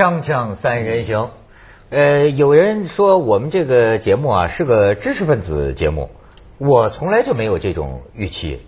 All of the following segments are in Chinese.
锵锵三人行，呃，有人说我们这个节目啊是个知识分子节目，我从来就没有这种预期。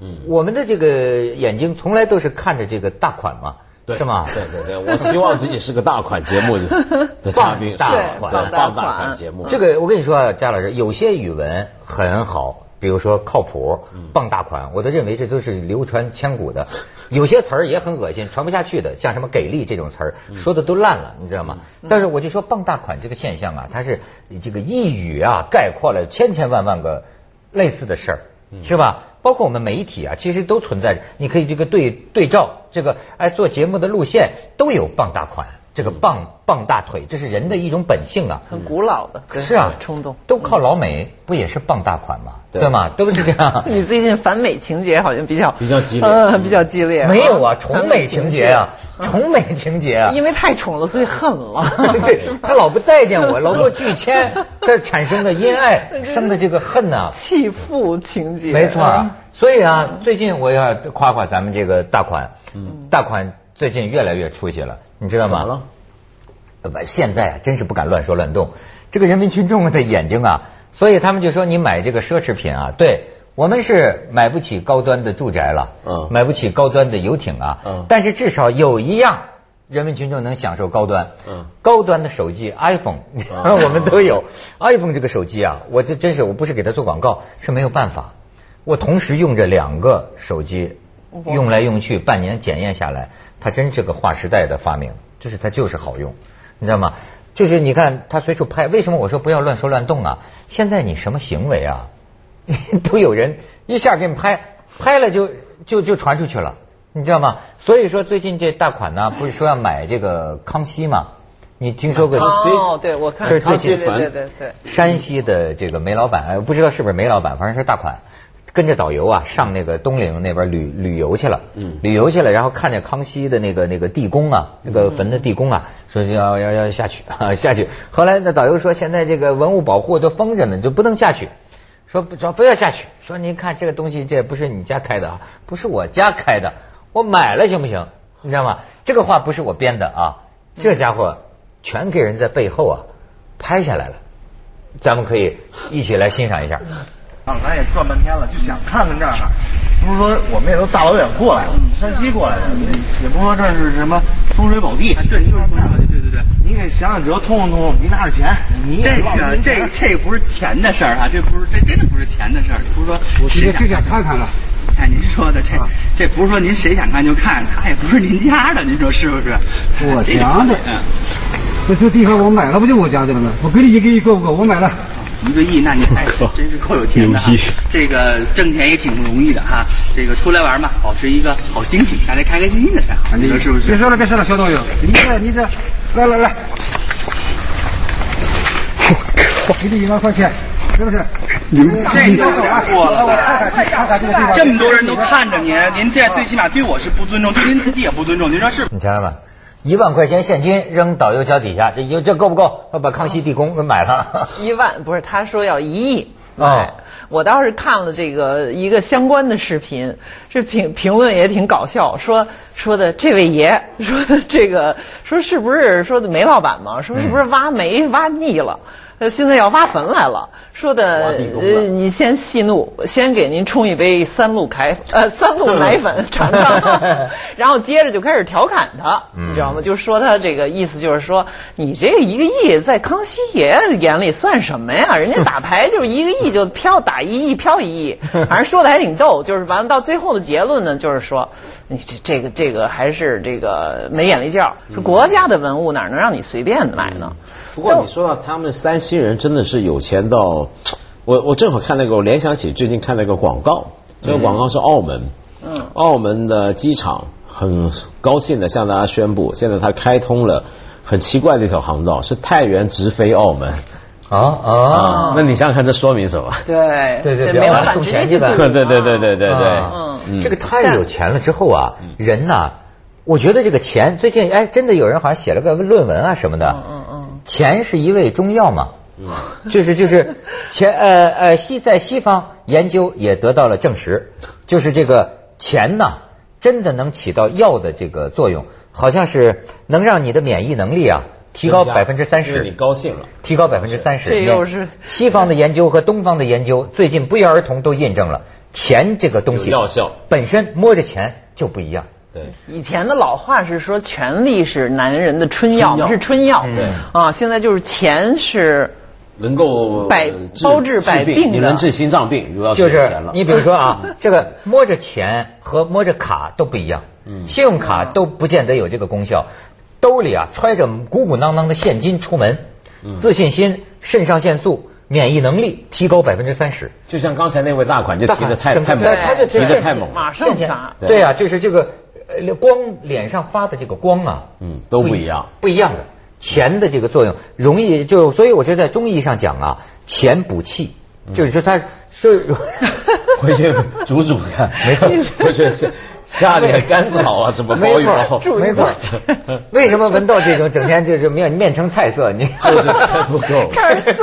嗯，我们的这个眼睛从来都是看着这个大款嘛，是吗？对对对，我希望自己是个大款节目的 嘉宾，大款，对大款节目。这个我跟你说啊，贾老师，有些语文很好，比如说靠谱、傍大款，我都认为这都是流传千古的。有些词儿也很恶心，传不下去的，像什么给力这种词儿，说的都烂了，你知道吗？但是我就说傍大款这个现象啊，它是这个一语啊概括了千千万万个类似的事儿，是吧？包括我们媒体啊，其实都存在着。你可以这个对对照这个，哎，做节目的路线都有傍大款，这个傍傍大腿，这是人的一种本性啊。很古老的，是啊，冲动都靠老美，不也是傍大款吗？对吗？都是这样。你最近反美情节好像比较比较激烈，嗯，比较激烈。没有啊，崇美情节啊，崇美情节啊。因为太宠了，所以恨了。对，他老不待见我，老给我拒签，这产生的因爱生的这个恨呐。弃妇情节。没错。所以啊，最近我要夸夸咱们这个大款，嗯，大款最近越来越出息了，你知道吗？怎么了？现在啊，真是不敢乱说乱动。这个人民群众的眼睛啊，所以他们就说你买这个奢侈品啊，对我们是买不起高端的住宅了，嗯，买不起高端的游艇啊，嗯，但是至少有一样，人民群众能享受高端，嗯，高端的手机 iPhone，我们都有 iPhone 这个手机啊，我这真是我不是给他做广告，是没有办法。我同时用着两个手机，用来用去，半年检验下来，它真是个划时代的发明，就是它就是好用，你知道吗？就是你看它随处拍，为什么我说不要乱说乱动啊？现在你什么行为啊，都有人一下给你拍，拍了就就就传出去了，你知道吗？所以说最近这大款呢，不是说要买这个康熙吗？你听说过康熙？哦，对，我看康熙对对对对，山西的这个煤老板，不知道是不是煤老板，反正是大款。跟着导游啊上那个东陵那边旅旅游去了，嗯，旅游去了，然后看见康熙的那个那个地宫啊，那个坟的地宫啊，说要要要下去啊 下去。后来那导游说现在这个文物保护都封着呢，就不能下去。说不，非要下去。说您看这个东西，这不是你家开的啊，不是我家开的，我买了行不行？你知道吗？这个话不是我编的啊，这家伙全给人在背后啊拍下来了，咱们可以一起来欣赏一下。啊，咱也转半天了，就想看看这儿。不是说我们也都大老远过来了，山西过来的，也不说这是什么风水宝地。对，就是风水宝地。对对对，您给想想辙，通通通，您拿着钱。你这个这这不是钱的事儿啊，这不是这真的不是钱的事儿。不是说我直接就想看看了。哎您说的这这不是说您谁想看就看，他也不是您家的，您说是不是？我家的。嗯。那这地方我买了，不就我家的了吗？我给你一个亿够不够？我买了。一个亿，那你还 真是够有钱的哈！这个挣钱也挺不容易的哈。这个出来玩嘛，保持一个好心情，大家开开心心的才好。你说是不是？别说了，别说了，小导游，你这你这，来来来，我靠，给你一万块钱，是不是？你们这都过了，这么多人都看着您，您这最起码对我是不尊重，对您自己也不尊重，您说是？你瞧瞧吧。一万块钱现金扔导游脚底下，这这够不够？我把康熙地宫给买了。一万不是，他说要一亿。哎，我倒是看了这个一个相关的视频，这评评论也挺搞笑，说说的这位爷说的这个说是不是说的煤老板嘛？说是不是挖煤挖腻了？现在要挖坟来了，说的呃，你先息怒，先给您冲一杯三鹿开呃 三鹿奶粉 尝尝，然后接着就开始调侃他，你知道吗？就说他这个意思就是说，你这个一个亿在康熙爷眼里算什么呀？人家打牌就是一个亿就飘打一亿飘一亿，反正说的还挺逗。就是完了到最后的结论呢，就是说你这这个这个还是这个没眼力劲儿，是国家的文物哪能让你随便买呢？不过你说到他们山西人真的是有钱到，我我正好看那个，我联想起最近看那个广告，这个广告是澳门，嗯，澳门的机场很高兴的向大家宣布，现在它开通了很奇怪的一条航道，是太原直飞澳门。啊啊！那你想想看，这说明什么？对对对，没办法送钱去吧？对对对对对对对，嗯，这个太有钱了之后啊，人呐，我觉得这个钱最近哎，真的有人好像写了个论文啊什么的，嗯嗯嗯，钱是一味中药嘛，就是就是钱呃呃西在西方研究也得到了证实，就是这个钱呢，真的能起到药的这个作用，好像是能让你的免疫能力啊提高百分之三十。你高兴了，提高百分之三十。这又是西方的研究和东方的研究，最近不约而同都印证了钱这个东西药效本身摸着钱就不一样。对，以前的老话是说权力是男人的春药，是春药。对啊，现在就是钱是。能够百包治百病，你能治心脏病，主要是钱了。你比如说啊，这个摸着钱和摸着卡都不一样。嗯，信用卡都不见得有这个功效。兜里啊揣着鼓鼓囊囊的现金出门，自信心、肾上腺素、免疫能力提高百分之三十。就像刚才那位大款就提的太太猛，他就提的太猛，马上砸。对啊，就是这个光脸上发的这个光啊，嗯，都不一样，不一样的。钱的这个作用容易就，所以我觉得在中医上讲啊，钱补气，就是说它是回去煮煮看，没错，不是是。下点甘草啊，什么包一包？没错，为什么闻到这种整天就是面面成菜色？你就是钱不够，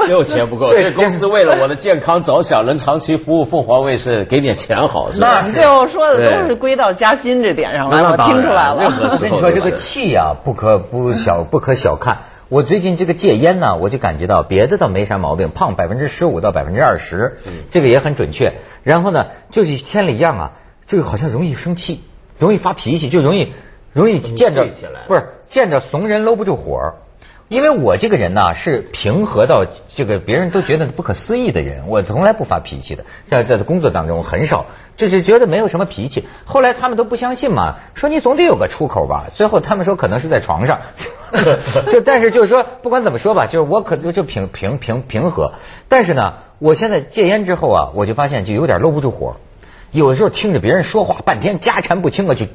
就钱不够。这公司为了我的健康着想，能长期服务凤凰卫视，给点钱好是吧？最后说的都是归到加薪这点上了，我听出来了。我跟你说，这个气啊，不可不小，不可小看。我最近这个戒烟呢，我就感觉到别的倒没啥毛病，胖百分之十五到百分之二十，这个也很准确。然后呢，就是千里一样啊。这个好像容易生气，容易发脾气，就容易容易见着不是见着怂人搂不住火。因为我这个人呢是平和到这个别人都觉得不可思议的人，我从来不发脾气的，在在工作当中很少，就是觉得没有什么脾气。后来他们都不相信嘛，说你总得有个出口吧。最后他们说可能是在床上，就但是就是说不管怎么说吧，就是我可能就平平平平和。但是呢，我现在戒烟之后啊，我就发现就有点搂不住火。有的时候听着别人说话半天家产不清啊，就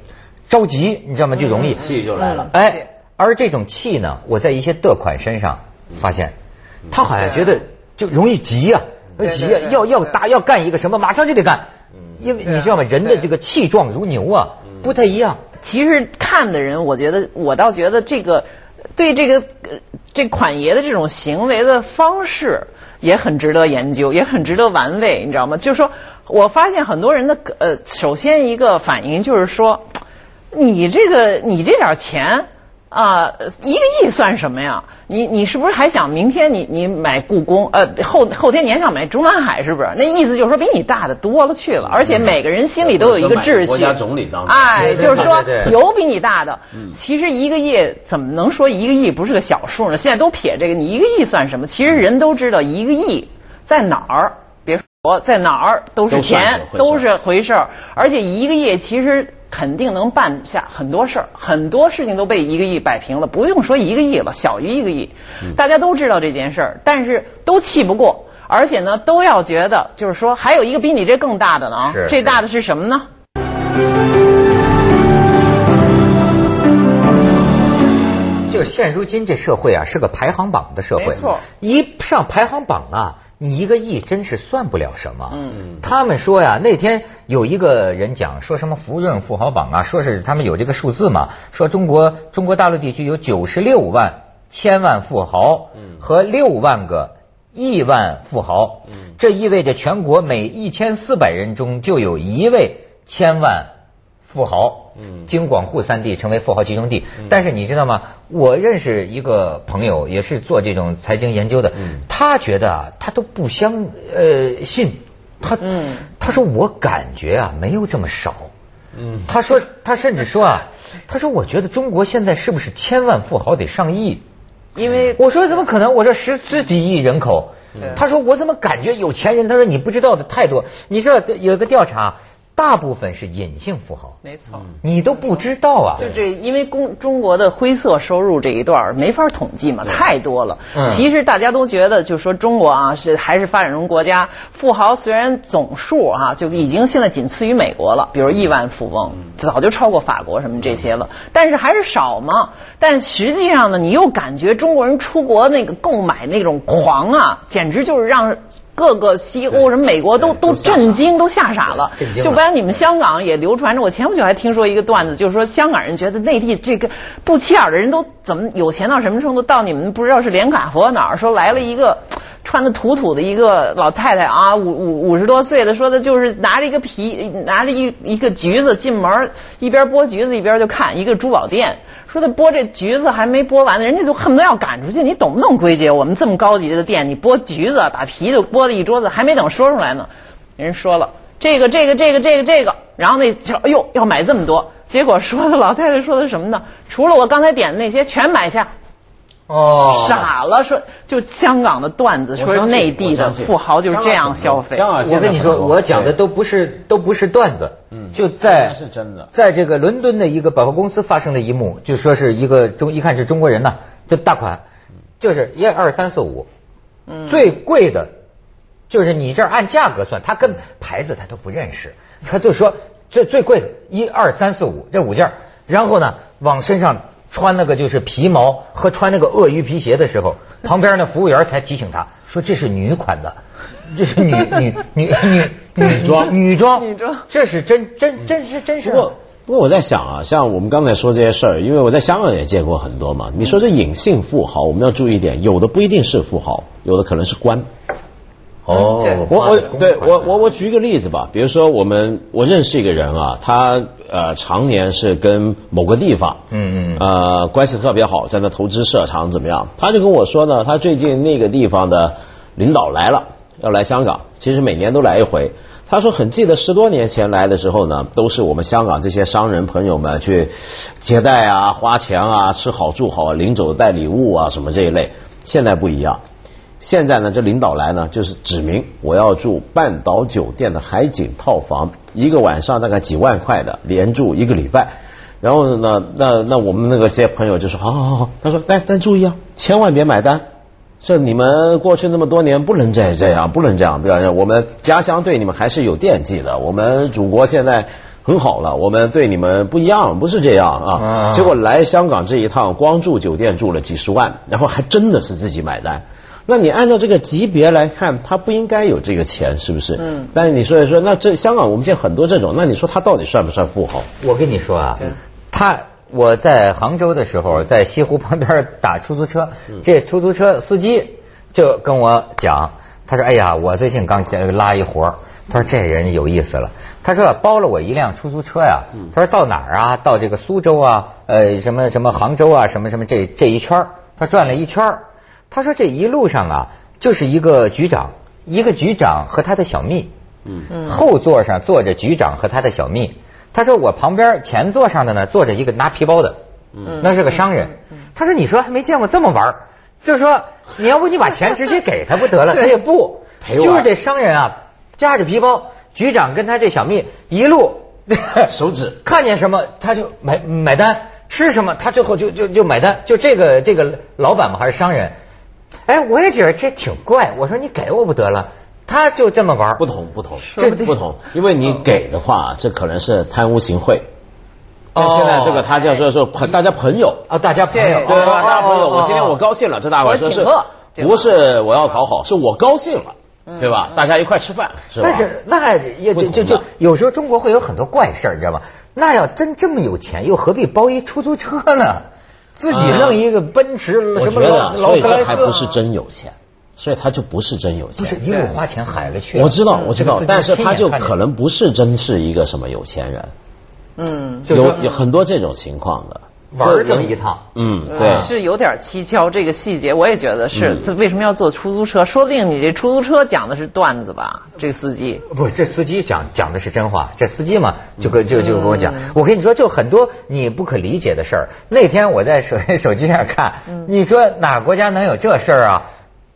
着急，你知道吗？就容易气就来了。哎，而这种气呢，我在一些得款身上发现，他好像觉得就容易急呀，急呀，要要打要干一个什么，马上就得干。因为你知道吗？人的这个气壮如牛啊，不太一样。其实看的人，我觉得我倒觉得这个对这个这款爷的这种行为的方式也很值得研究，也很值得玩味，你知道吗？就是说。我发现很多人的呃，首先一个反应就是说，你这个你这点钱啊，一个亿算什么呀？你你是不是还想明天你你买故宫呃后后天你还想买中南海是不是？那意思就是说比你大的多了去了，而且每个人心里都有一个秩序。国家总理当哎，就是说有比你大的。其实一个亿怎么能说一个亿不是个小数呢？现在都撇这个，你一个亿算什么？其实人都知道一个亿在哪儿。我在哪儿都是钱，都是回事儿，而且一个亿其实肯定能办下很多事儿，很多事情都被一个亿摆平了，不用说一个亿了，小于一个亿，大家都知道这件事儿，但是都气不过，而且呢，都要觉得就是说还有一个比你这更大的呢，这大的是什么呢？就现如今这社会啊，是个排行榜的社会，没错，一上排行榜啊。你一个亿真是算不了什么。嗯，他们说呀，那天有一个人讲说什么福润富豪榜啊，说是他们有这个数字嘛，说中国中国大陆地区有九十六万千万富豪和六万个亿万富豪，这意味着全国每一千四百人中就有一位千万。富豪，嗯，京广沪三地成为富豪集中地。但是你知道吗？我认识一个朋友，也是做这种财经研究的。嗯，他觉得啊，他都不相呃信。他，嗯，他说我感觉啊，没有这么少。嗯，他说，他甚至说啊，他说我觉得中国现在是不是千万富豪得上亿？因为我说怎么可能？我说十十几亿人口。他说我怎么感觉有钱人？他说你不知道的太多。你知道有一个调查。大部分是隐性富豪，没错，你都不知道啊。就这，因为公中国的灰色收入这一段没法统计嘛，太多了。其实大家都觉得，就说中国啊是还是发展中国家，富豪虽然总数啊就已经现在仅次于美国了，比如亿万富翁早就超过法国什么这些了，但是还是少嘛。但实际上呢，你又感觉中国人出国那个购买那种狂啊，简直就是让。各个西欧什么美国都都震惊，都吓傻了。就不然你们香港也流传着，我前不久还听说一个段子，就是说香港人觉得内地这个不起眼的人都怎么有钱到什么程度？到你们不知道是连卡佛哪儿说来了一个。穿的土土的一个老太太啊，五五五十多岁的，说的就是拿着一个皮，拿着一一个橘子进门，一边剥橘子一边就看一个珠宝店，说他剥这橘子还没剥完呢，人家就恨不得要赶出去。你懂不懂规矩？我们这么高级的店，你剥橘子把皮都剥了一桌子，还没等说出来呢，人说了这个这个这个这个这个，然后那就哎呦要买这么多，结果说的老太太说的什么呢？除了我刚才点的那些全买下。哦，傻了，说就香港的段子，说内地的富豪就是这样消费。我跟你说，我讲的都不是都不是段子，嗯，就在是真的，在这个伦敦的一个百货公司发生的一幕，就说是一个中一看是中国人呐，就大款，就是一二三四五，嗯，最贵的，就是你这儿按价格算，他跟牌子他都不认识，他就说最最贵的一二三四五这五件，然后呢往身上。穿那个就是皮毛和穿那个鳄鱼皮鞋的时候，旁边那服务员才提醒他说这是女款的，这是女 女女女女装女装女装，这是真真真是真是。不过不过我在想啊，像我们刚才说这些事儿，因为我在香港也见过很多嘛。你说这隐性富豪，我们要注意一点，有的不一定是富豪，有的可能是官。哦，我我对我我我举一个例子吧，比如说我们我认识一个人啊，他呃常年是跟某个地方，嗯嗯，呃关系特别好，在那投资设厂怎么样？他就跟我说呢，他最近那个地方的领导来了，要来香港，其实每年都来一回。他说很记得十多年前来的时候呢，都是我们香港这些商人朋友们去接待啊、花钱啊、吃好住好、临走带礼物啊什么这一类，现在不一样。现在呢，这领导来呢，就是指明我要住半岛酒店的海景套房，一个晚上大概几万块的，连住一个礼拜。然后呢，那那我们那个些朋友就说，好好好，他说，但但注意啊，千万别买单。这你们过去那么多年不能再这样，不能这样，不要这样我们家乡对你们还是有惦记的。我们祖国现在很好了，我们对你们不一样，不是这样啊。结果来香港这一趟，光住酒店住了几十万，然后还真的是自己买单。那你按照这个级别来看，他不应该有这个钱，是不是？嗯。但是你说一说，那这香港我们见很多这种，那你说他到底算不算富豪？我跟你说啊，他我在杭州的时候，在西湖旁边打出租车，这出租车司机就跟我讲，他说：“哎呀，我最近刚拉一活他说这人有意思了，他说包了我一辆出租车呀，他说到哪儿啊？到这个苏州啊，呃，什么什么杭州啊，什么什么这这一圈他转了一圈他说这一路上啊，就是一个局长，一个局长和他的小蜜。嗯后座上坐着局长和他的小蜜。他说我旁边前座上的呢，坐着一个拿皮包的。嗯。那是个商人。他说你说还没见过这么玩就说你要不你把钱直接给他不得了？他也不。就是这商人啊，夹着皮包，局长跟他这小蜜一路 手指看见什么他就买买单，吃什么他最后就就就买单。就这个这个老板嘛还是商人。哎，我也觉得这挺怪。我说你给我不得了，他就这么玩不同不同，这不同，因为你给的话，这可能是贪污行贿。但。现在这个他叫说说朋，大家朋友啊，大家朋友对吧？大家朋友，我今天我高兴了，这大伙说是，不是我要讨好，是我高兴了，对吧？大家一块吃饭，是吧？但是那也就就就有时候中国会有很多怪事儿，你知道吗？那要真这么有钱，又何必包一出租车呢？自己弄一个奔驰，我觉得，所以这还不是真有钱，所以他就不是真有钱。不是一路花钱海了去。我知道，我知道，但是他就可能不是真是一个什么有钱人。嗯，有有很多这种情况的。玩这么一趟，嗯，对，是有点蹊跷。这个细节我也觉得是，这为什么要坐出租车？说不定你这出租车讲的是段子吧？这个司机不，这司机讲讲的是真话。这司机嘛，就跟就就跟我讲，我跟你说，就很多你不可理解的事儿。那天我在手 手机上看，你说哪国家能有这事儿啊？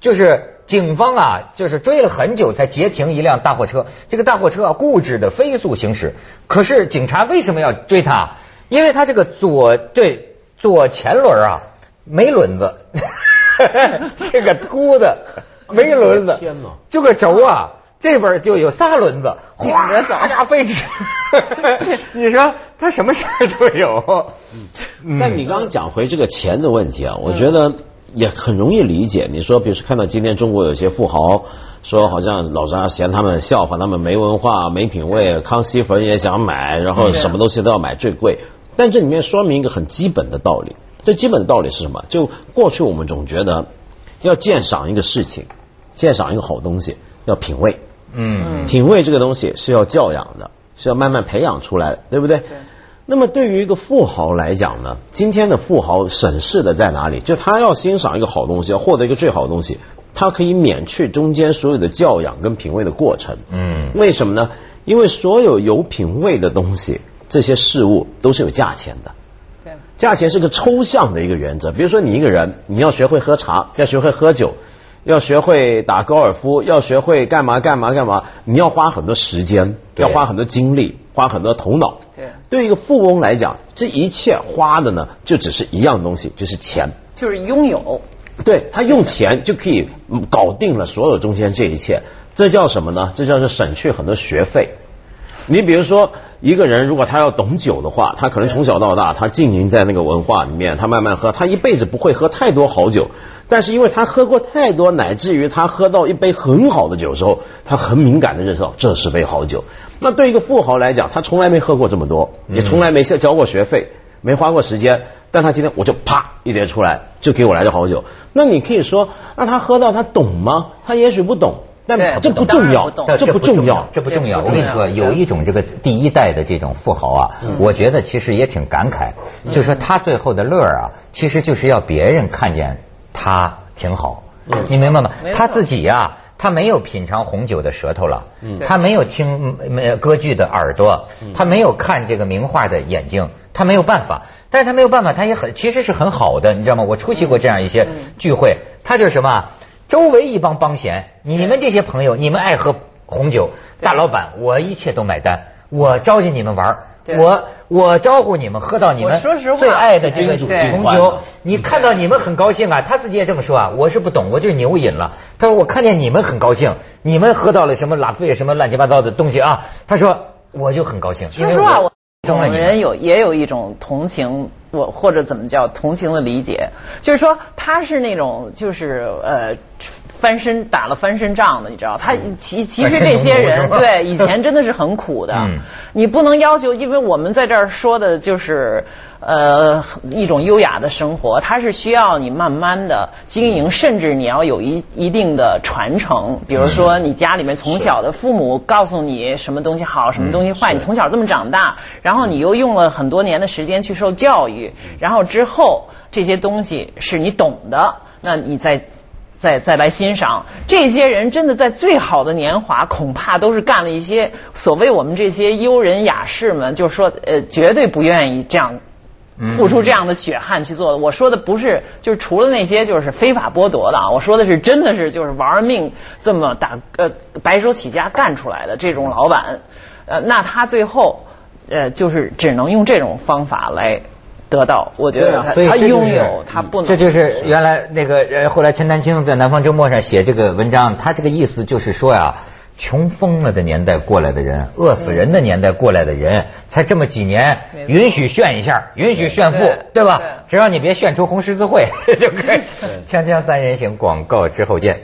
就是警方啊，就是追了很久才截停一辆大货车。这个大货车啊，固执的飞速行驶。可是警察为什么要追他？因为它这个左对左前轮啊没轮子，是个秃的没轮子，天哪！这个轴啊这边就有仨轮子，哗呀飞驰。你说他什么事儿都有。但你刚刚讲回这个钱的问题啊，我觉得也很容易理解。你说，比如说看到今天中国有些富豪说，好像老张嫌他们笑话他们没文化、没品位，康熙粉也想买，然后什么东西都要买最贵。但这里面说明一个很基本的道理，这基本的道理是什么？就过去我们总觉得要鉴赏一个事情，鉴赏一个好东西要品味，嗯，品味这个东西是要教养的，是要慢慢培养出来的，对不对？那么对于一个富豪来讲呢，今天的富豪审视的在哪里？就他要欣赏一个好东西，要获得一个最好的东西，他可以免去中间所有的教养跟品味的过程。嗯，为什么呢？因为所有有品味的东西，这些事物都是有价钱的。对，价钱是个抽象的一个原则。比如说，你一个人，你要学会喝茶，要学会喝酒，要学会打高尔夫，要学会干嘛干嘛干嘛，你要花很多时间，要花很多精力，花很多头脑。对对一个富翁来讲，这一切花的呢，就只是一样东西，就是钱，就是拥有。对他用钱就可以搞定了所有中间这一切，这叫什么呢？这叫做省去很多学费。你比如说，一个人如果他要懂酒的话，他可能从小到大他浸淫在那个文化里面，他慢慢喝，他一辈子不会喝太多好酒。但是因为他喝过太多，乃至于他喝到一杯很好的酒时候，他很敏感的认识到这是杯好酒。那对一个富豪来讲，他从来没喝过这么多，也从来没交过学费，没花过时间。但他今天我就啪一碟出来，就给我来这好酒。那你可以说，那他喝到他懂吗？他也许不懂，但这不重要，这不重要，这不重要。我跟你说，有一种这个第一代的这种富豪啊，我觉得其实也挺感慨，就说他最后的乐啊，其实就是要别人看见他挺好，你明白吗？他自己呀。他没有品尝红酒的舌头了，他没有听没歌剧的耳朵，他没有看这个名画的眼睛，他没有办法。但是他没有办法，他也很其实是很好的，你知道吗？我出席过这样一些聚会，他就是什么？周围一帮帮闲，你们这些朋友，你们爱喝红酒，大老板我一切都买单，我招进你们玩我我招呼你们喝到你们最爱的这个红酒，你看到你们很高兴啊，他自己也这么说啊，我是不懂，我就是牛饮了。他说我看见你们很高兴，你们喝到了什么拉菲什么乱七八糟的东西啊，他说我就很高兴。说实话，我我们人有也有一种同情，我或者怎么叫同情的理解，就是说他是那种就是呃。翻身打了翻身仗的，你知道？他其其实这些人对以前真的是很苦的。你不能要求，因为我们在这儿说的就是呃一种优雅的生活，它是需要你慢慢的经营，甚至你要有一一定的传承。比如说，你家里面从小的父母告诉你什么东西好，什么东西坏，你从小这么长大，然后你又用了很多年的时间去受教育，然后之后这些东西是你懂的，那你在。再再来欣赏这些人，真的在最好的年华，恐怕都是干了一些所谓我们这些优人雅士们，就是说，呃，绝对不愿意这样付出这样的血汗去做的。我说的不是，就是除了那些就是非法剥夺的啊，我说的是真的是就是玩命这么打呃白手起家干出来的这种老板，呃，那他最后呃就是只能用这种方法来。得到，我觉得他他拥有，他不能。这就是原来那个后来陈丹青在《南方周末》上写这个文章，他这个意思就是说呀，穷疯了的年代过来的人，饿死人的年代过来的人，才这么几年，允许炫一下，允许炫富，对吧？只要你别炫出红十字会 就可以。锵锵三人行，广告之后见。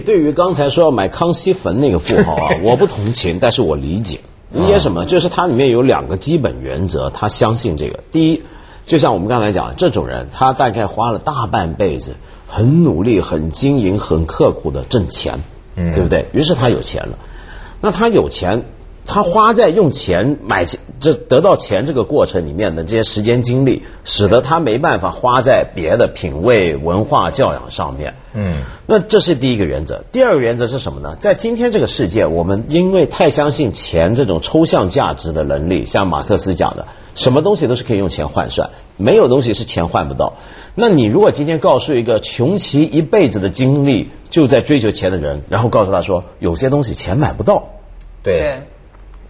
以，对于刚才说要买康熙坟那个富豪啊，我不同情，但是我理解。理解什么？就是他里面有两个基本原则，他相信这个。第一，就像我们刚才讲，这种人他大概花了大半辈子，很努力、很经营、很刻苦的挣钱，对不对？于是他有钱了。那他有钱。他花在用钱买钱，这得到钱这个过程里面的这些时间精力，使得他没办法花在别的品味、文化教养上面。嗯，那这是第一个原则。第二个原则是什么呢？在今天这个世界，我们因为太相信钱这种抽象价值的能力，像马克思讲的，什么东西都是可以用钱换算，没有东西是钱换不到。那你如果今天告诉一个穷其一辈子的精力就在追求钱的人，然后告诉他说有些东西钱买不到，对。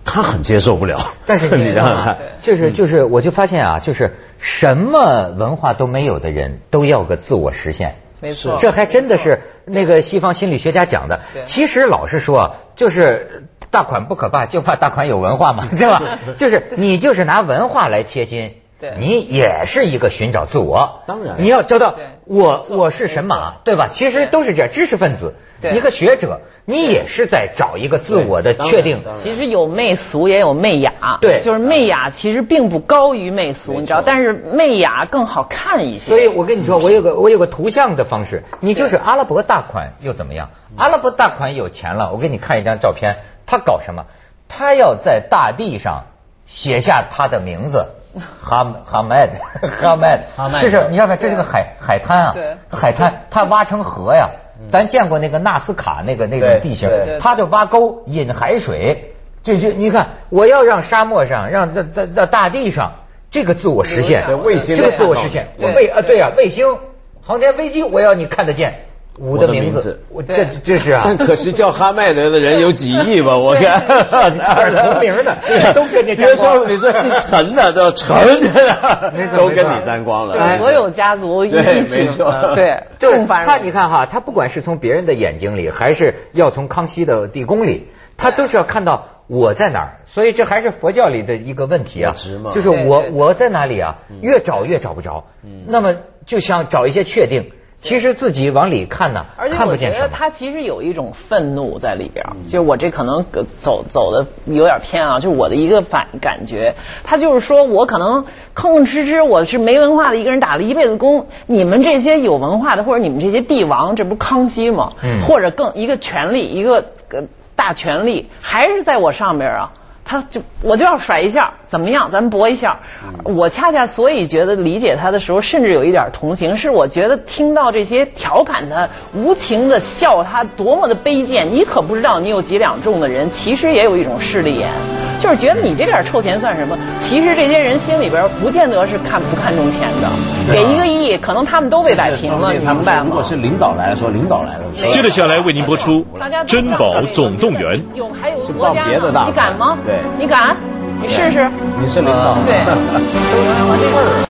他很接受不了，但是你 知道吗？就是就是，我就发现啊，就是什么文化都没有的人都要个自我实现。没错，这还真的是那个西方心理学家讲的。其实老实说，就是大款不可怕，就怕大款有文化嘛，对吧？就是你就是拿文化来贴金，对你也是一个寻找自我。当然你要知道我我是神马，对吧？其实都是这样，知识分子，一个学者，你也是在找一个自我的确定。其实有媚俗，也有媚雅。对就是媚雅其实并不高于媚俗，你知道，但是媚雅更好看一些。所以我跟你说，我有个我有个图像的方式，你就是阿拉伯大款又怎么样？阿拉伯大款有钱了，我给你看一张照片，他搞什么？他要在大地上写下他的名字。哈哈麦德，哈麦德，这是你看看，这是个海海滩啊，海滩，它挖成河呀。咱见过那个纳斯卡那个那个地形它就挖沟引海水，这就你看，我要让沙漠上，让在在在大地上，这个自我实现，对卫星这个自我实现，我卫啊对啊，卫星、航天飞机，我要你看得见我的名字。这这是啊。但，可是叫哈麦德的人有几亿吧？我看。这是同名的这 都跟你别说你说姓陈的都陈的。都跟你沾光了。所有家族一对起没错。对，就是共繁荣他，你看哈，他不管是从别人的眼睛里，还是要从康熙的地宫里，他都是要看到我在哪儿。所以这还是佛教里的一个问题啊。就是我我在哪里啊？越找越找不着。那么就想找一些确定，其实自己往里看呢，而且看不我觉得。他其实有一种愤怒在里边就是我这可能呃走走的有点偏啊，就是我的一个反感觉，他就是说我可能吭吭哧哧，我是没文化的一个人，打了一辈子工，你们这些有文化的或者你们这些帝王，这不是康熙吗？嗯或者更一个权力，一个呃大权力还是在我上边啊。他就我就要甩一下，怎么样？咱们搏一下。嗯我恰恰所以觉得理解他的时候，甚至有一点同情，是我觉得听到这些调侃他、无情的笑他多么的卑贱，你可不知道你有几两重的人，其实也有一种势利眼，就是觉得你这点臭钱算什么？其实这些人心里边不见得是看不看重钱的，给一个亿，可能他们都被摆平了，你明白吗如果？是领导来说，领导来了。接着下来为您播出《珍宝总动员》。有还有是国家别的大你敢吗？对你敢？你试试。你是领导，对。